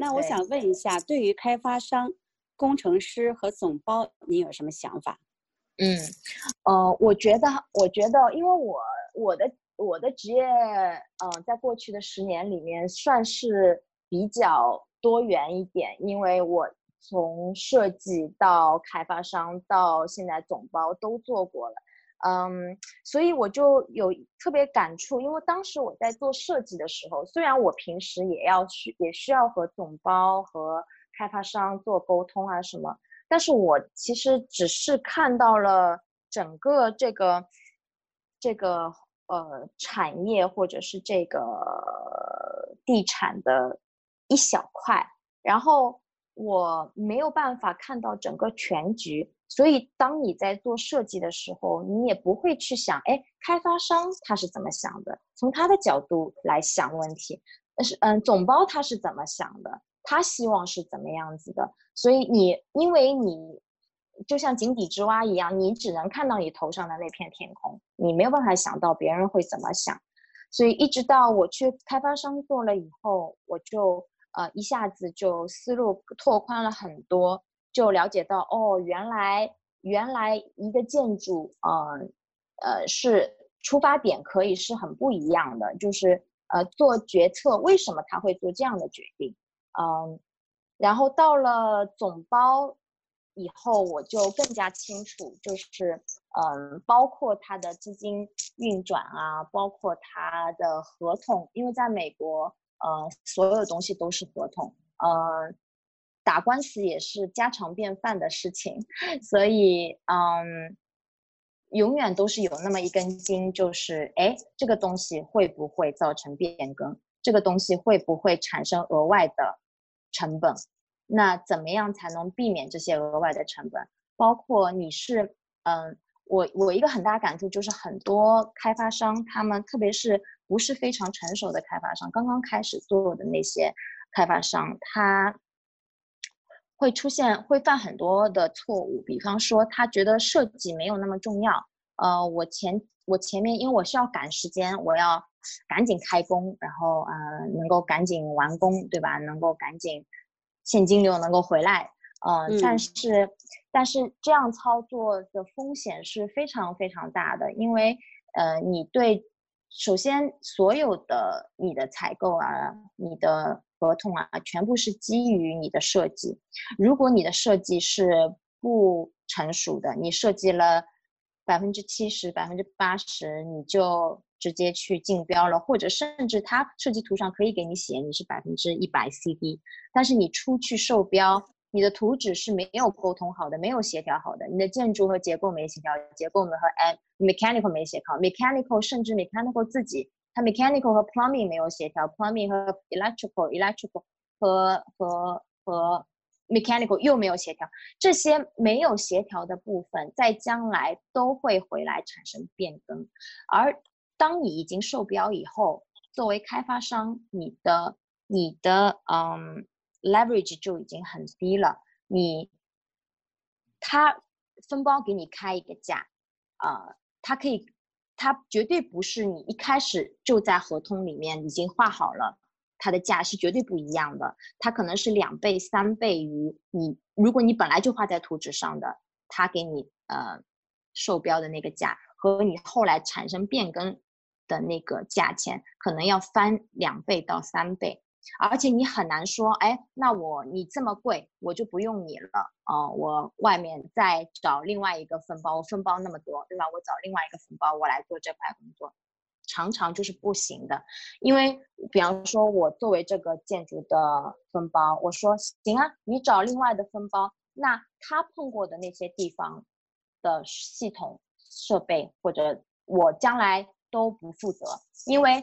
那我想问一下，对于开发商、工程师和总包，你有什么想法？嗯，呃，我觉得，我觉得，因为我我的我的职业，嗯，在过去的十年里面算是比较多元一点，因为我从设计到开发商到现在总包都做过了，嗯，所以我就有特别感触，因为当时我在做设计的时候，虽然我平时也要需也需要和总包和开发商做沟通啊什么。但是我其实只是看到了整个这个这个呃产业或者是这个地产的一小块，然后我没有办法看到整个全局，所以当你在做设计的时候，你也不会去想，哎，开发商他是怎么想的，从他的角度来想问题，但是嗯，总包他是怎么想的？他希望是怎么样子的？所以你，因为你就像井底之蛙一样，你只能看到你头上的那片天空，你没有办法想到别人会怎么想。所以一直到我去开发商做了以后，我就呃一下子就思路拓宽了很多，就了解到哦，原来原来一个建筑，呃呃是出发点可以是很不一样的，就是呃做决策为什么他会做这样的决定。嗯，然后到了总包以后，我就更加清楚，就是嗯，包括他的资金运转啊，包括他的合同，因为在美国，呃，所有东西都是合同，呃，打官司也是家常便饭的事情，所以嗯，永远都是有那么一根筋，就是哎，这个东西会不会造成变更？这个东西会不会产生额外的？成本，那怎么样才能避免这些额外的成本？包括你是，嗯，我我一个很大感触就是很多开发商，他们特别是不是非常成熟的开发商，刚刚开始做的那些开发商，他会出现会犯很多的错误，比方说他觉得设计没有那么重要，呃，我前我前面因为我需要赶时间，我要。赶紧开工，然后呃，能够赶紧完工，对吧？能够赶紧现金流能够回来，呃，但是但是这样操作的风险是非常非常大的，因为呃，你对首先所有的你的采购啊，你的合同啊，全部是基于你的设计，如果你的设计是不成熟的，你设计了百分之七十、百分之八十，你就。直接去竞标了，或者甚至他设计图上可以给你写你是百分之一百 CD，但是你出去售标，你的图纸是没有沟通好的，没有协调好的，你的建筑和结构没协调，结构没和哎 mechanical 没协调，mechanical 甚至 mechanical 自己，mechanical 和 plumbing 没有协调，plumbing 和 electrical electrical 和和和 mechanical 又没有协调，这些没有协调的部分，在将来都会回来产生变更，而。当你已经受标以后，作为开发商，你的你的嗯 leverage 就已经很低了。你他分包给你开一个价，啊，他可以，它绝对不是你一开始就在合同里面已经画好了，它的价是绝对不一样的。它可能是两倍、三倍于你，如果你本来就画在图纸上的，他给你呃售标的那个价，和你后来产生变更。的那个价钱可能要翻两倍到三倍，而且你很难说，哎，那我你这么贵，我就不用你了啊，我外面再找另外一个分包，分包那么多，对吧？我找另外一个分包，我来做这块工作，常常就是不行的，因为比方说，我作为这个建筑的分包，我说行啊，你找另外的分包，那他碰过的那些地方的系统设备，或者我将来。都不负责，因为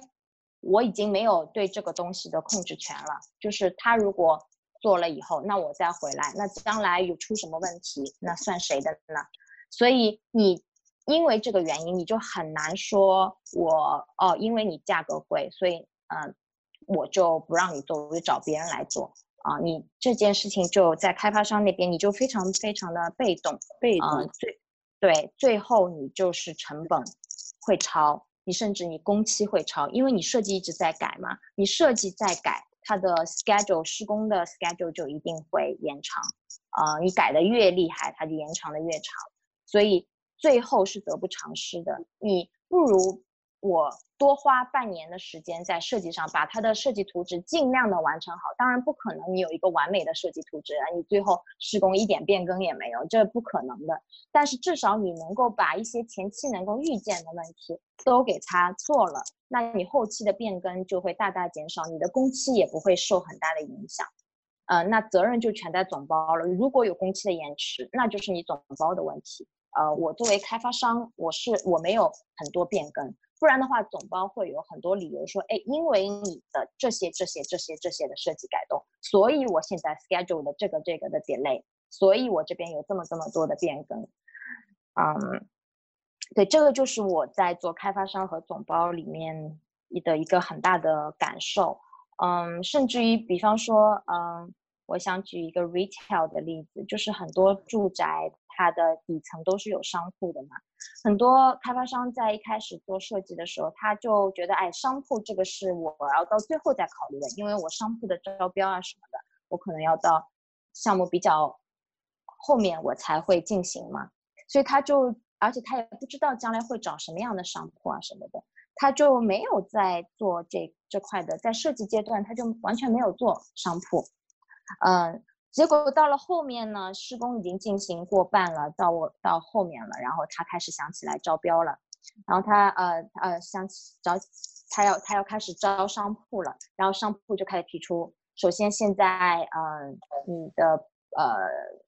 我已经没有对这个东西的控制权了。就是他如果做了以后，那我再回来，那将来有出什么问题，那算谁的呢？所以你因为这个原因，你就很难说我哦，因为你价格贵，所以嗯，我就不让你做，我就找别人来做啊。你这件事情就在开发商那边，你就非常非常的被动，被动最对，最后你就是成本会超。你甚至你工期会超，因为你设计一直在改嘛，你设计在改，它的 schedule 施工的 schedule 就一定会延长，啊，你改的越厉害，它就延长的越长，所以最后是得不偿失的。你不如我多花半年的时间在设计上，把它的设计图纸尽量的完成好。当然不可能你有一个完美的设计图纸啊，你最后施工一点变更也没有，这不可能的。但是至少你能够把一些前期能够预见的问题都给它做了。那你后期的变更就会大大减少，你的工期也不会受很大的影响，呃，那责任就全在总包了。如果有工期的延迟，那就是你总包的问题。呃，我作为开发商，我是我没有很多变更，不然的话，总包会有很多理由说，哎，因为你的这些这些这些这些的设计改动，所以我现在 schedule 的这个这个的 delay，所以我这边有这么这么多的变更，嗯。对，这个就是我在做开发商和总包里面的一个很大的感受。嗯，甚至于，比方说，嗯，我想举一个 retail 的例子，就是很多住宅它的底层都是有商铺的嘛。很多开发商在一开始做设计的时候，他就觉得，哎，商铺这个是我要到最后再考虑的，因为我商铺的招标啊什么的，我可能要到项目比较后面我才会进行嘛，所以他就。而且他也不知道将来会找什么样的商铺啊什么的，他就没有在做这这块的，在设计阶段他就完全没有做商铺，嗯，结果到了后面呢，施工已经进行过半了，到我到后面了，然后他开始想起来招标了，然后他呃呃想招，他要他要开始招商铺了，然后商铺就开始提出，首先现在呃你的呃。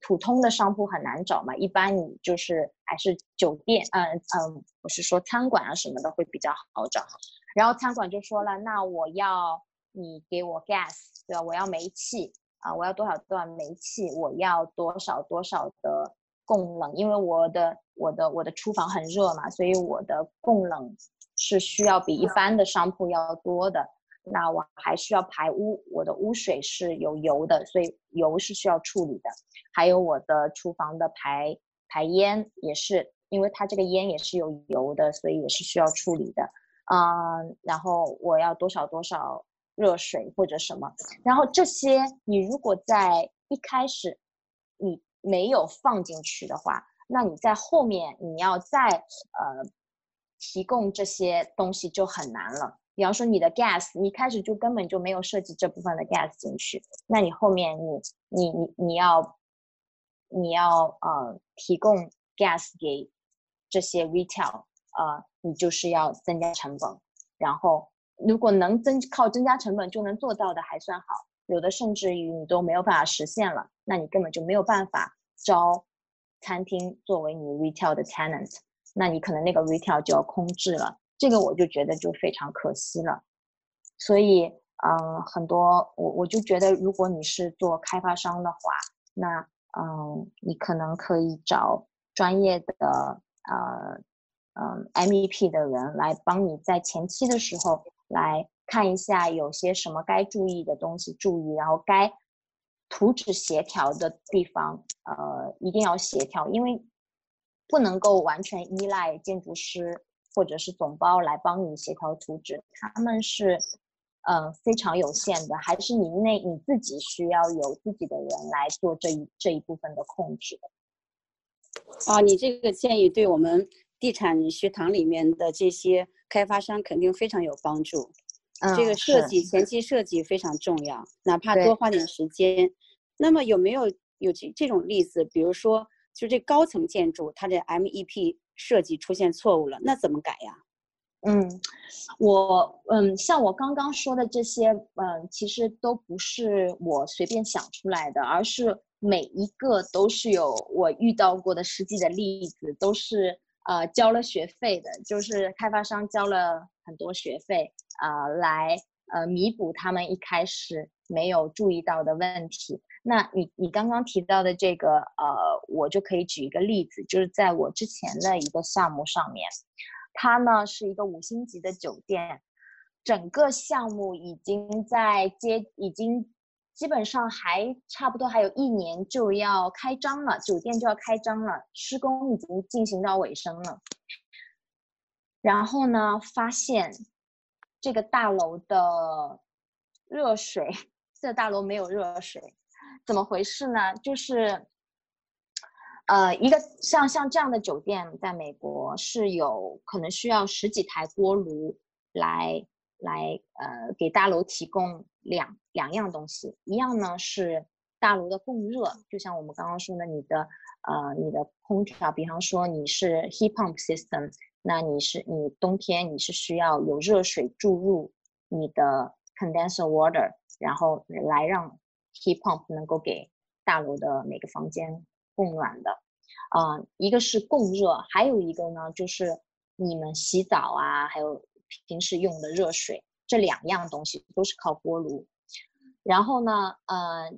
普通的商铺很难找嘛，一般你就是还是酒店，嗯嗯，我是说餐馆啊什么的会比较好找。然后餐馆就说了，那我要你给我 gas，对吧？我要煤气啊，我要多少段煤气，我要多少多少的供冷，因为我的我的我的厨房很热嘛，所以我的供冷是需要比一般的商铺要多的。那我还需要排污，我的污水是有油的，所以油是需要处理的。还有我的厨房的排排烟也是，因为它这个烟也是有油的，所以也是需要处理的。嗯，然后我要多少多少热水或者什么，然后这些你如果在一开始你没有放进去的话，那你在后面你要再呃提供这些东西就很难了。比方说你的 gas，你开始就根本就没有设计这部分的 gas 进去，那你后面你你你你要你要呃提供 gas 给这些 retail，呃，你就是要增加成本。然后如果能增靠增加成本就能做到的还算好，有的甚至于你都没有办法实现了，那你根本就没有办法招餐厅作为你 retail 的 tenant，那你可能那个 retail 就要空置了。这个我就觉得就非常可惜了，所以，嗯，很多我我就觉得，如果你是做开发商的话，那，嗯，你可能可以找专业的，呃，嗯，MEP 的人来帮你在前期的时候来看一下有些什么该注意的东西注意，然后该图纸协调的地方，呃，一定要协调，因为不能够完全依赖建筑师。或者是总包来帮你协调图纸，他们是，呃，非常有限的，还是你内你自己需要有自己的人来做这一这一部分的控制。啊，你这个建议对我们地产学堂里面的这些开发商肯定非常有帮助。这个设计前期设计非常重要，哪怕多花点时间。那么有没有有这这种例子？比如说，就这高层建筑，它的 MEP。设计出现错误了，那怎么改呀？嗯，我嗯，像我刚刚说的这些，嗯，其实都不是我随便想出来的，而是每一个都是有我遇到过的实际的例子，都是呃交了学费的，就是开发商交了很多学费啊，来呃弥补他们一开始没有注意到的问题。那你你刚刚提到的这个，呃，我就可以举一个例子，就是在我之前的一个项目上面，它呢是一个五星级的酒店，整个项目已经在接，已经基本上还差不多还有一年就要开张了，酒店就要开张了，施工已经进行到尾声了，然后呢，发现这个大楼的热水，这大楼没有热水，怎么回事呢？就是，呃，一个像像这样的酒店，在美国是有可能需要十几台锅炉来来呃给大楼提供两两样东西，一样呢是大楼的供热，就像我们刚刚说的，你的呃你的空调，比方说你是 heat pump system，那你是你冬天你是需要有热水注入你的。condenser water，然后来让 heat pump 能够给大楼的每个房间供暖的，啊，一个是供热，还有一个呢就是你们洗澡啊，还有平时用的热水，这两样东西都是靠锅炉。然后呢，呃，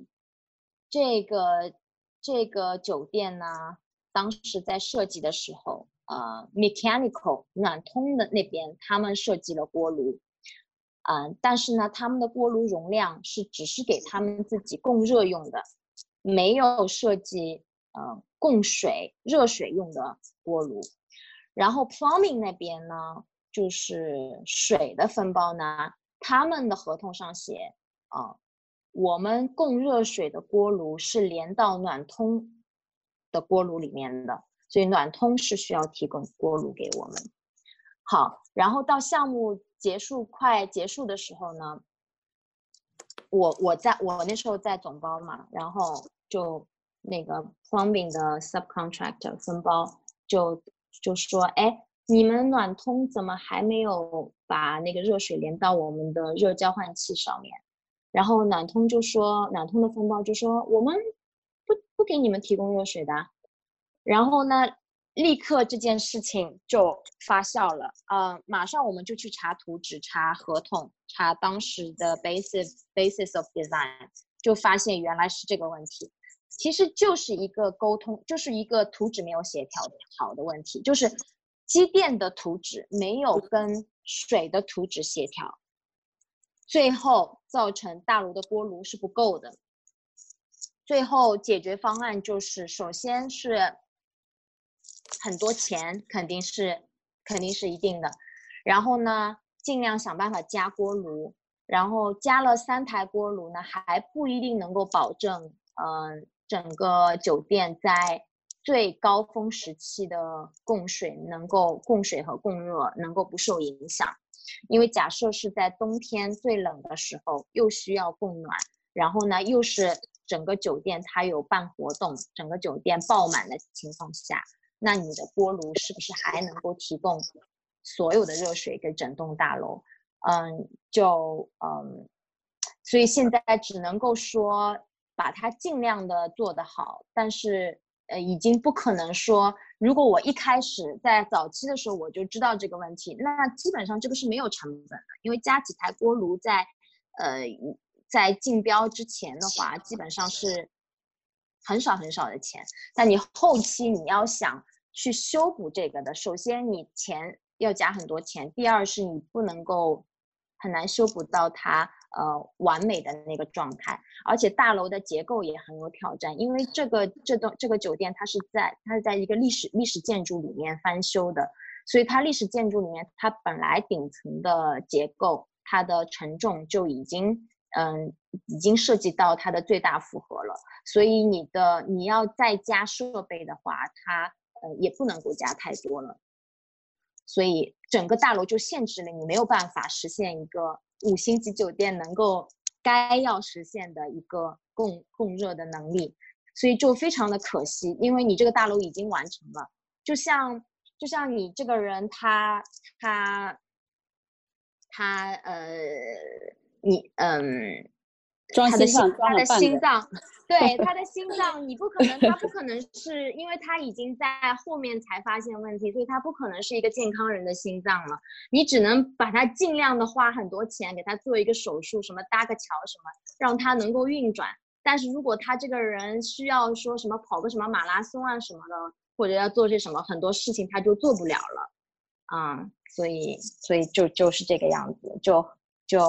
这个这个酒店呢，当时在设计的时候，呃，mechanical 暖通的那边他们设计了锅炉。嗯，但是呢，他们的锅炉容量是只是给他们自己供热用的，没有设计呃供水热水用的锅炉。然后 plumbing 那边呢，就是水的分包呢，他们的合同上写啊，我们供热水的锅炉是连到暖通的锅炉里面的，所以暖通是需要提供锅炉给我们。好，然后到项目。结束快结束的时候呢，我我在我那时候在总包嘛，然后就那个 plumbing 的 subcontractor 分包就就说，哎，你们暖通怎么还没有把那个热水连到我们的热交换器上面？然后暖通就说，暖通的分包就说，我们不不给你们提供热水的。然后呢？立刻这件事情就发酵了，呃，马上我们就去查图纸、查合同、查当时的 basis basis of design，就发现原来是这个问题，其实就是一个沟通，就是一个图纸没有协调好的问题，就是机电的图纸没有跟水的图纸协调，最后造成大炉的锅炉是不够的，最后解决方案就是首先是。很多钱肯定是肯定是一定的，然后呢，尽量想办法加锅炉，然后加了三台锅炉呢，还不一定能够保证，嗯，整个酒店在最高峰时期的供水能够供水和供热能够不受影响，因为假设是在冬天最冷的时候又需要供暖，然后呢又是整个酒店它有办活动，整个酒店爆满的情况下。那你的锅炉是不是还能够提供所有的热水给整栋大楼？嗯，就嗯，所以现在只能够说把它尽量的做得好，但是呃，已经不可能说，如果我一开始在早期的时候我就知道这个问题，那基本上这个是没有成本的，因为加几台锅炉在呃在竞标之前的话，基本上是。很少很少的钱，但你后期你要想去修补这个的，首先你钱要加很多钱，第二是你不能够很难修补到它呃完美的那个状态，而且大楼的结构也很有挑战，因为这个这栋这个酒店它是在它是在一个历史历史建筑里面翻修的，所以它历史建筑里面它本来顶层的结构它的承重就已经。嗯，已经涉及到它的最大负荷了，所以你的你要再加设备的话，它呃也不能够加太多了，所以整个大楼就限制了你没有办法实现一个五星级酒店能够该要实现的一个供供热的能力，所以就非常的可惜，因为你这个大楼已经完成了，就像就像你这个人他他他呃。你嗯，他的心，他的心脏，对他的心脏，你不可能，他不可能是因为他已经在后面才发现问题，所以他不可能是一个健康人的心脏了。你只能把他尽量的花很多钱给他做一个手术，什么搭个桥什么，让他能够运转。但是如果他这个人需要说什么跑个什么马拉松啊什么的，或者要做些什么很多事情，他就做不了了。啊，所以所以就就是这个样子，就。就，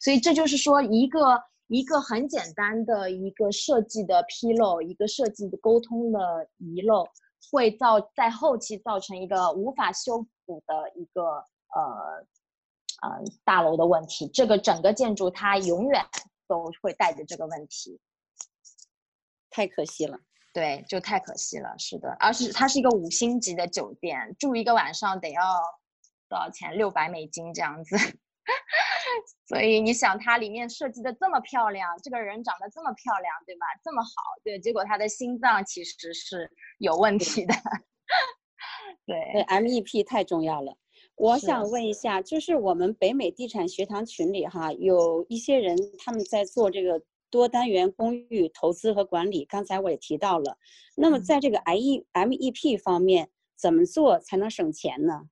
所以这就是说，一个一个很简单的一个设计的纰漏，一个设计的沟通的遗漏，会造在后期造成一个无法修补的一个呃呃大楼的问题，这个整个建筑它永远都会带着这个问题，太可惜了。对，就太可惜了。是的，而且它是一个五星级的酒店，住一个晚上得要多少钱？六百美金这样子。所以你想，它里面设计的这么漂亮，这个人长得这么漂亮，对吧？这么好，对，结果他的心脏其实是有问题的。对，MEP 太重要了。我想问一下，就是我们北美地产学堂群里哈，有一些人他们在做这个多单元公寓投资和管理，刚才我也提到了。那么在这个 I E MEP 方面，怎么做才能省钱呢？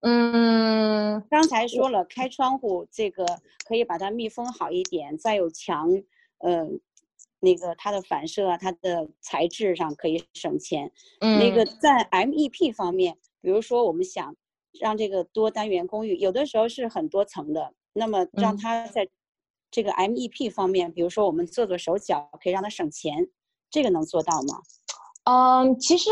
嗯，刚才说了，开窗户这个可以把它密封好一点，再有墙，呃，那个它的反射啊，它的材质上可以省钱。嗯，那个在 MEP 方面，比如说我们想让这个多单元公寓，有的时候是很多层的，那么让它在这个 MEP 方面，比如说我们做做手脚，可以让它省钱，这个能做到吗？嗯，其实。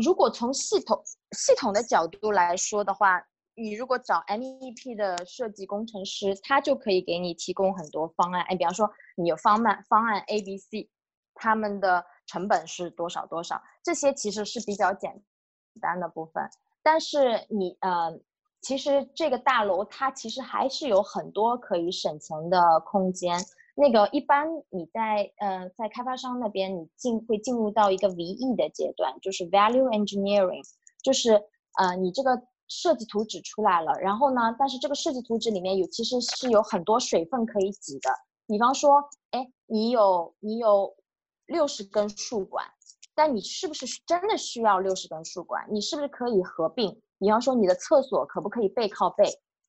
如果从系统系统的角度来说的话，你如果找 MEP 的设计工程师，他就可以给你提供很多方案。哎，比方说你有方案方案 A、B、C，他们的成本是多少多少，这些其实是比较简单的部分。但是你呃，其实这个大楼它其实还是有很多可以省钱的空间。那个一般你在呃在开发商那边，你进会进入到一个 VE 的阶段，就是 Value Engineering，就是呃你这个设计图纸出来了，然后呢，但是这个设计图纸里面有其实是有很多水分可以挤的。比方说，哎，你有你有六十根树管，但你是不是真的需要六十根树管？你是不是可以合并？比方说你的厕所可不可以背靠背？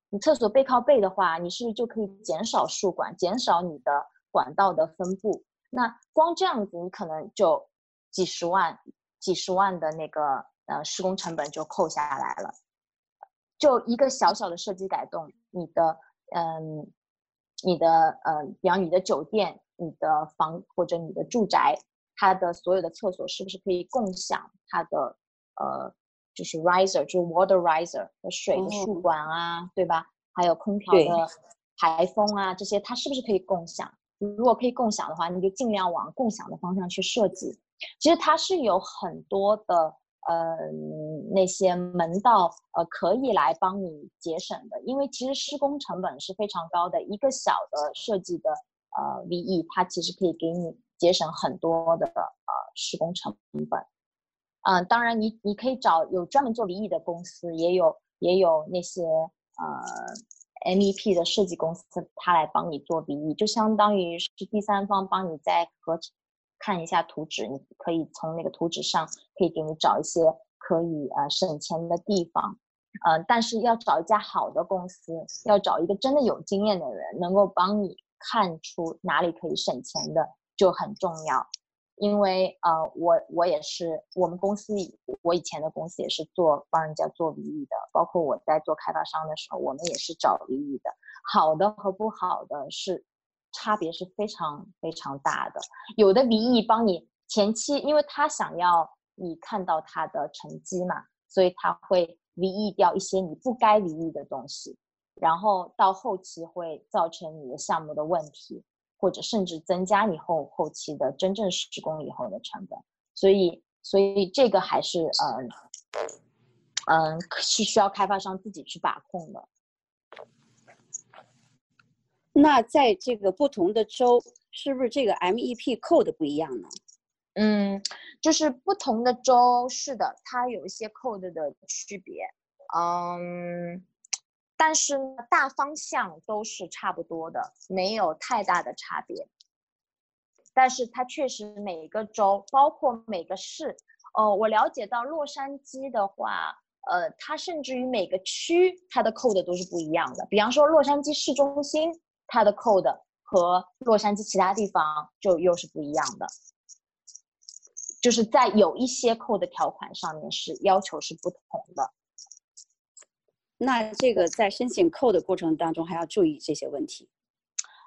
你厕所背靠背的话，你是不是就可以减少树管，减少你的管道的分布？那光这样子，你可能就几十万、几十万的那个呃施工成本就扣下来了。就一个小小的设计改动，你的嗯，你的呃，比方你的酒店、你的房或者你的住宅，它的所有的厕所是不是可以共享它的呃？就是 riser，就是 water riser 的水的输管啊，对吧？还有空调的排风啊，这些它是不是可以共享？如果可以共享的话，你就尽量往共享的方向去设计。其实它是有很多的呃那些门道呃可以来帮你节省的，因为其实施工成本是非常高的，一个小的设计的呃 VE，它其实可以给你节省很多的呃施工成本。嗯，当然，你你可以找有专门做 VE 的公司，也有也有那些呃 MEP 的设计公司，他来帮你做 VE，就相当于是第三方帮你在合成看一下图纸，你可以从那个图纸上可以给你找一些可以呃省钱的地方，呃，但是要找一家好的公司，要找一个真的有经验的人，能够帮你看出哪里可以省钱的就很重要。因为呃，我我也是，我们公司我以前的公司也是做帮人家做 VE 的，包括我在做开发商的时候，我们也是找 VE 的。好的和不好的是差别是非常非常大的。有的 VE 帮你前期，因为他想要你看到他的成绩嘛，所以他会 VE 掉一些你不该 VE 的东西，然后到后期会造成你的项目的问题。或者甚至增加你后后期的真正施工以后的成本，所以所以这个还是嗯嗯是需要开发商自己去把控的。那在这个不同的州，是不是这个 MEP code 不一样呢？嗯，就是不同的州是的，它有一些 code 的区别。嗯。但是呢，大方向都是差不多的，没有太大的差别。但是它确实每个州，包括每个市，哦，我了解到洛杉矶的话，呃，它甚至于每个区它的 code 都是不一样的。比方说洛杉矶市中心，它的 code 和洛杉矶其他地方就又是不一样的，就是在有一些 code 条款上面是要求是不同的。那这个在申请扣的过程当中还要注意这些问题。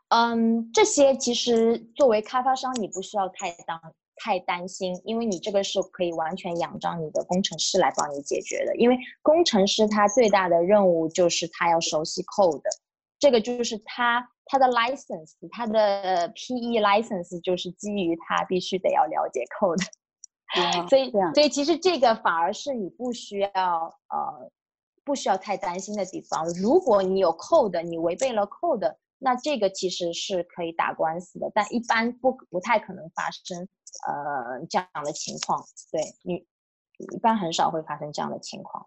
嗯，这些其实作为开发商你不需要太当太担心，因为你这个是可以完全仰仗你的工程师来帮你解决的。因为工程师他最大的任务就是他要熟悉 code，这个就是他他的 license，它的 PE license 就是基于他必须得要了解 code。所以所以其实这个反而是你不需要呃不需要太担心的地方。如果你有 code，你违背了 code。那这个其实是可以打官司的，但一般不不太可能发生，呃，这样的情况。对你，一般很少会发生这样的情况。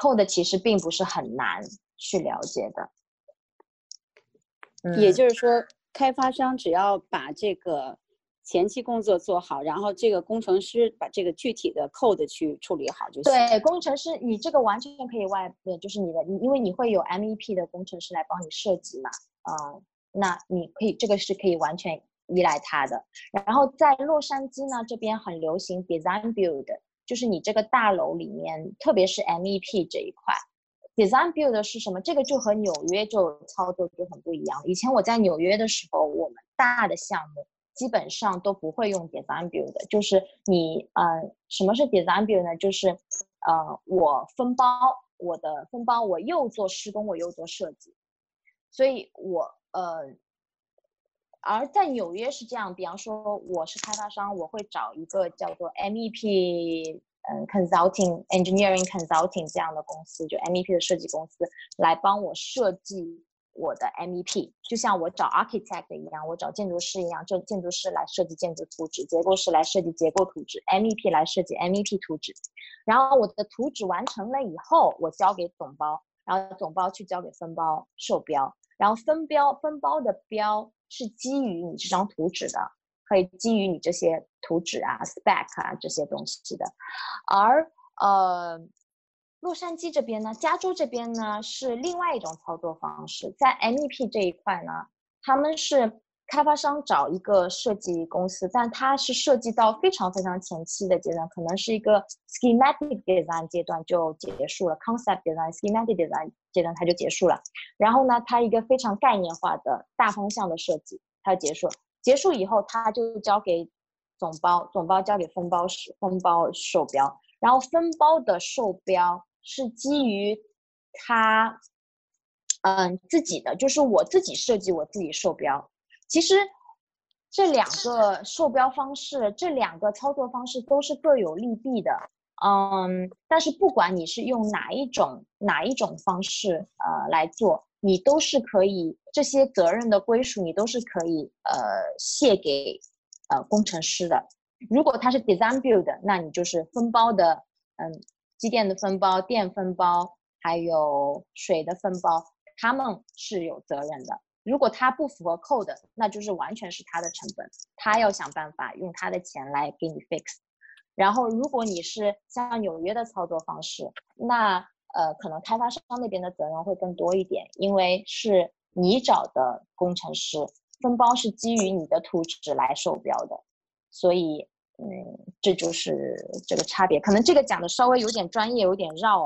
code 其实并不是很难去了解的。也就是说，开发商只要把这个前期工作做好，然后这个工程师把这个具体的 code 去处理好就行。对，工程师，你这个完全可以外，就是你的，因为你会有 MEP 的工程师来帮你设计嘛。啊，那你可以这个是可以完全依赖他的。然后在洛杉矶呢，这边很流行 design build，就是你这个大楼里面，特别是 MEP 这一块，design build 是什么？这个就和纽约就操作就很不一样。以前我在纽约的时候，我们大的项目基本上都不会用 design build，就是你呃，什么是 design build 呢？就是呃，我分包我的分包，我又做施工，我又做设计。所以，我呃，而在纽约是这样，比方说我是开发商，我会找一个叫做 MEP，嗯，consulting engineering consulting 这样的公司，就 MEP 的设计公司来帮我设计我的 MEP，就像我找 architect 一样，我找建筑师一样，就建筑师来设计建筑图纸，结构师来设计结构图纸，MEP 来设计 MEP 图纸，然后我的图纸完成了以后，我交给总包，然后总包去交给分包授标。然后分标分包的标是基于你这张图纸的，会基于你这些图纸啊、spec 啊这些东西的。而呃，洛杉矶这边呢，加州这边呢是另外一种操作方式，在 MEP 这一块呢，他们是。开发商找一个设计公司，但它是涉及到非常非常前期的阶段，可能是一个 schematic design 阶段就结束了，concept design、schematic design 阶段它就结束了。然后呢，它一个非常概念化的大方向的设计，它结束了。结束以后，他就交给总包，总包交给分包师，分包授标。然后分包的授标是基于他，嗯，自己的，就是我自己设计，我自己授标。其实，这两个售标方式，这两个操作方式都是各有利弊的。嗯，但是不管你是用哪一种哪一种方式呃来做，你都是可以这些责任的归属，你都是可以呃卸给呃工程师的。如果他是 design build，那你就是分包的，嗯，机电的分包、电分包，还有水的分包，他们是有责任的。如果它不符合 code，那就是完全是他的成本，他要想办法用他的钱来给你 fix。然后，如果你是像纽约的操作方式，那呃，可能开发商那边的责任会更多一点，因为是你找的工程师，分包是基于你的图纸来授标的，所以嗯，这就是这个差别。可能这个讲的稍微有点专业，有点绕，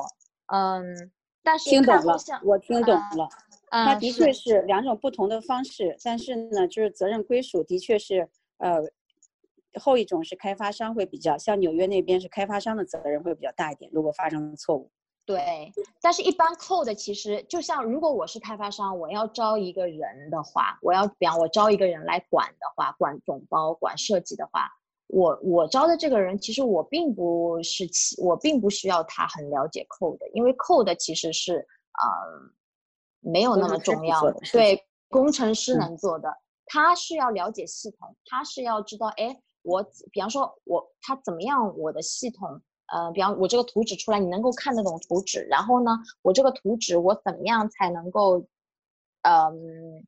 嗯，但是听懂了，我听懂了。它的确是两种不同的方式，但是呢，就是责任归属的确是，呃，后一种是开发商会比较，像纽约那边是开发商的责任会比较大一点，如果发生了错误。对，但是一般 code 其实就像如果我是开发商，我要招一个人的话，我要比方我招一个人来管的话，管总包、管设计的话，我我招的这个人其实我并不是，我并不需要他很了解 code，因为 code 其实是呃。没有那么重要，对工程师能做的，他是要了解系统，他是要知道，哎，我比方说我他怎么样，我的系统，呃，比方我这个图纸出来，你能够看得懂图纸，然后呢，我这个图纸我怎么样才能够，嗯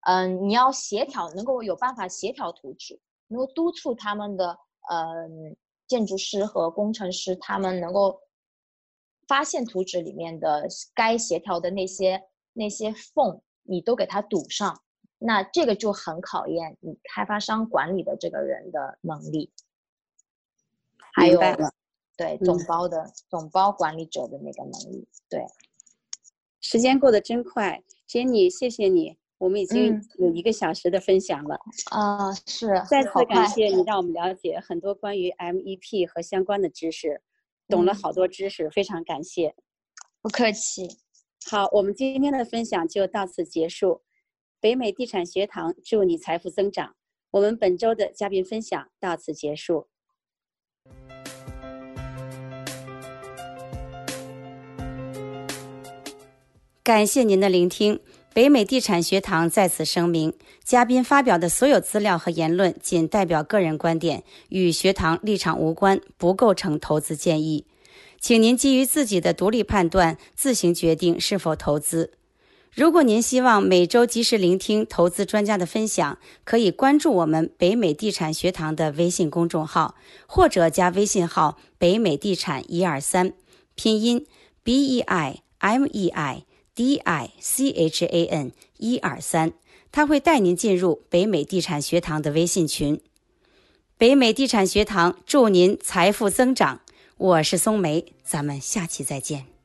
嗯，你要协调，能够有办法协调图纸，能够督促他们的，嗯，建筑师和工程师，他们能够发现图纸里面的该协调的那些。那些缝你都给它堵上，那这个就很考验你开发商管理的这个人的能力。还有，对总包的总包管理者的那个能力。对，时间过得真快，Jenny，谢谢你。我们已经有一个小时的分享了。啊，是。再次感谢你，让我们了解很多关于 MEP 和相关的知识，懂了好多知识，非常感谢。不客气。好，我们今天的分享就到此结束。北美地产学堂祝你财富增长。我们本周的嘉宾分享到此结束。感谢您的聆听。北美地产学堂在此声明：嘉宾发表的所有资料和言论仅代表个人观点，与学堂立场无关，不构成投资建议。请您基于自己的独立判断，自行决定是否投资。如果您希望每周及时聆听投资专家的分享，可以关注我们北美地产学堂的微信公众号，或者加微信号“北美地产一二三”，拼音 B E I M E I D I C H A N 一二三，他会带您进入北美地产学堂的微信群。北美地产学堂祝您财富增长，我是松梅，咱们下期再见。